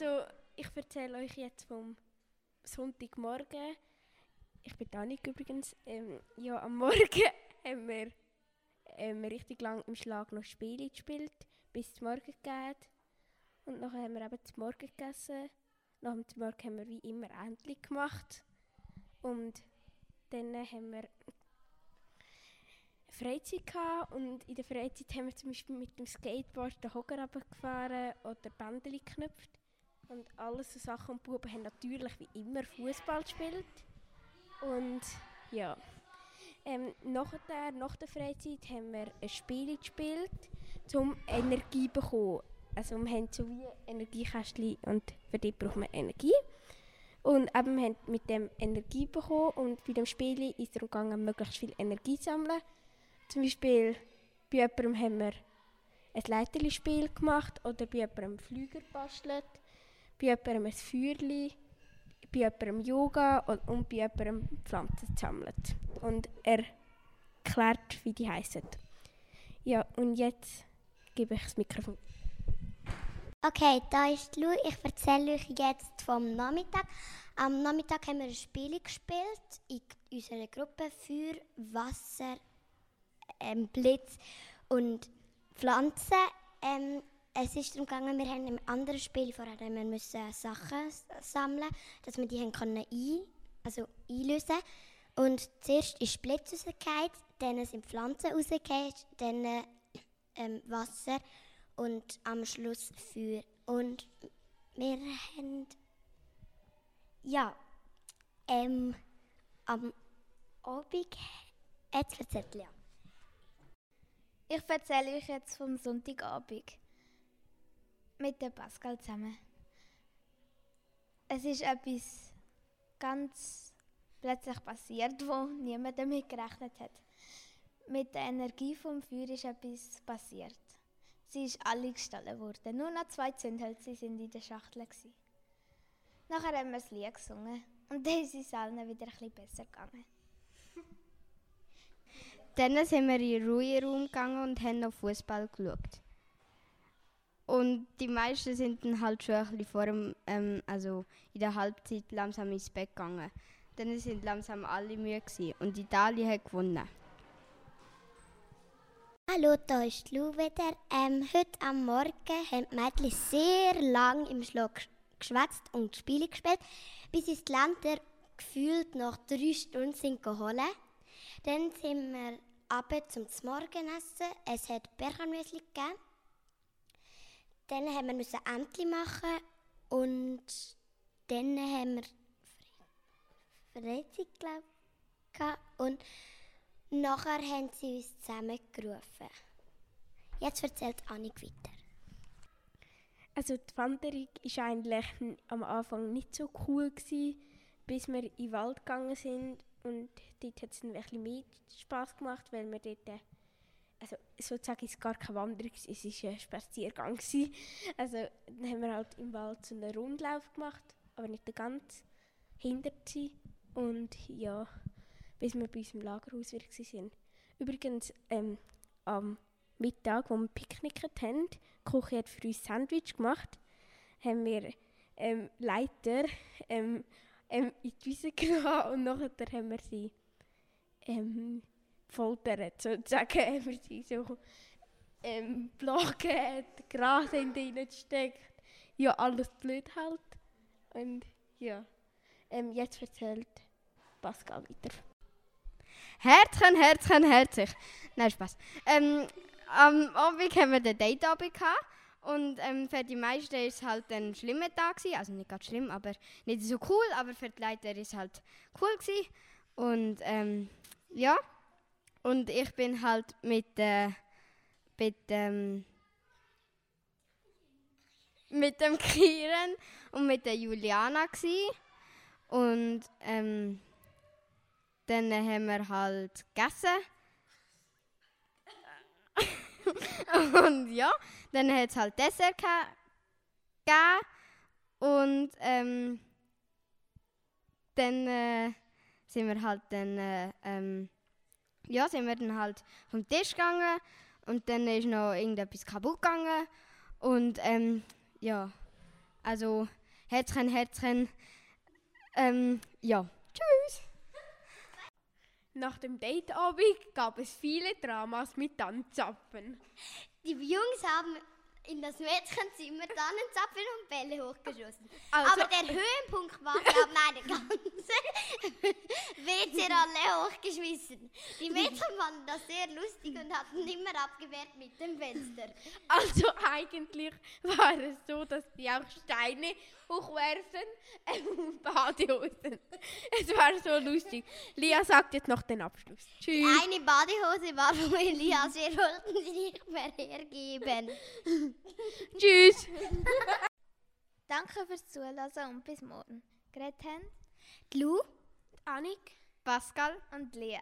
Also, ich erzähle euch jetzt vom Sonntagmorgen. Ich bin Danik übrigens. Ähm, ja, am Morgen haben wir ähm, richtig lang im Schlag noch Spiele gespielt, bis es Morgen geht. Und nachher haben wir eben zum Morgen gegessen. Nach dem Morgen haben wir wie immer endlich gemacht. Und dann haben wir Freizeit gehabt und in der Freizeit haben wir zum Beispiel mit dem Skateboard den Hocker gefahren oder Bändchen geknüpft. Und alles so Sachen und die Buben haben natürlich wie immer Fußball gespielt. Und ja. Ähm, nachher, nach der Freizeit haben wir ein Spiel gespielt, um Energie zu bekommen. Also wir haben so wie Energiekästchen und für die braucht man Energie. Und eben, wir haben mit dem Energie bekommen und bei dem Spiel ist es darum gegangen, möglichst viel Energie zu sammeln. Zum Beispiel bei jemandem haben wir ein Leiterli-Spiel gemacht oder bei jemandem Flüger bastelt, bei jemandem ein Feuerli, bei jemandem Yoga und, und bei jemandem Pflanzen sammelt. Und er erklärt, wie die heißen. Ja, und jetzt gebe ich das Mikrofon. Okay, da ist Lu. Ich erzähle euch jetzt vom Nachmittag. Am Nachmittag haben wir ein Spiel gespielt in unserer Gruppe für Wasser, ähm, Blitz und Pflanzen. Ähm, es ist darum gegangen, wir haben im anderen Spiel vorher wir müssen Sachen sammeln, dass wir die können ein, also einlösen Und zuerst ist Blitz rausgefallen, dann sind Pflanzen rausgefallen, dann ähm, Wasser und am Schluss Feuer. Und wir haben ja ähm, am Abend jetzt erzählt ja. Ich erzähle euch jetzt vom Sonntagabend mit dem Pascal zusammen. Es ist etwas ganz plötzlich passiert, wo niemand damit gerechnet hat. Mit der Energie vom Feuer ist etwas passiert. Sie ist alle gestohlen worden. Nur noch zwei Zündhölzer sind in der Schachtel. Gewesen. Nachher haben wir das Lied gesungen und dann ist es allen wieder bisschen besser gegangen. Dann sind wir in den Ruheraum gegangen und haben noch Fußball geschaut. Und die meisten sind dann halt schon ein bisschen vor dem, ähm, also in der Halbzeit langsam ins Bett gegangen. Dann sind langsam alle müde gewesen und Italien hat gewonnen. Hallo, da ist Lou wieder. Ähm, heute am Morgen haben die Mädchen sehr lang im Schlag geschwätzt und Spiele gespielt, bis sie die Länder gefühlt nach drei Stunden sind geholt. Dann sind wir Abend zum Morgenessen. Es hat Bergernmüsli gegeben. Dann haben wir müssen Ämtli machen und dann haben wir Freizeit, glaube und nachher haben sie uns zusammengerufen. Jetzt erzählt Annik weiter. Also die Wanderung war eigentlich am Anfang nicht so cool, gewesen, bis wir in den Wald gegangen sind und dort hat es ein bisschen mehr Spass gemacht, weil wir dort, also sozusagen ist gar keine Wanderung, es war ein Spaziergang. Gewesen. Also dann haben wir halt im Wald so einen Rundlauf gemacht, aber nicht ganz hinter sie. Und ja, bis wir bei unserem Lagerhaus waren. Übrigens, ähm, am Mittag, wo wir picknickt haben, die Küche hat für uns Sandwich gemacht, haben wir ähm, Leiter ähm, ähm, in die Wiese genommen und nachher haben wir sie ähm, foltert, sozusagen wir sie so ähm, Blocken, Gras in die reingesteckt, ja, alles blöd halt. Und ja, ähm, jetzt erzählt Pascal weiter. Herzchen, Herzchen, herzlich. Nein, Spaß. Ähm, am Abend haben wir den Date-Abend gehabt. Und ähm, für die meisten war es halt ein schlimmer Tag. Gewesen. Also nicht ganz schlimm, aber nicht so cool. Aber für die Leute war es halt cool. Gewesen. Und ähm, ja. Und ich bin halt mit, äh, mit, ähm, mit dem Kieren und mit der Juliana. Gewesen. Und ähm, dann haben wir halt gegessen. und ja, dann hat es halt Dessert gegeben. Und ähm, dann äh, sind wir halt dann, äh, ähm, ja, sind wir dann halt vom Tisch gegangen. Und dann ist noch irgendetwas kaputt gegangen. Und ähm, ja, Also Herzchen, Herzchen. Ähm, ja. Tschüss. Nach dem Dateabend gab es viele Dramas mit Tanzapfen. Die Jungs haben in das Mädchenzimmer Tannenzapfen und Bälle hochgeschossen. Also- Aber der Höhepunkt war, wir haben eine ganze WC-Rolle hochgeschmissen. Die Mädchen fanden das sehr lustig und hatten immer abgewehrt mit dem Fenster. Also eigentlich war es so, dass die auch Steine hochwerfen äh, und Badehosen. Es war so lustig. Lia sagt jetzt noch den Abschluss. Tschüss. Eine Badehose war von Elias, wir wollten sie nicht mehr hergeben. Tschüss. Danke fürs Zuhören und bis morgen. Gretan Lu? Annik. Pascal. und Lea.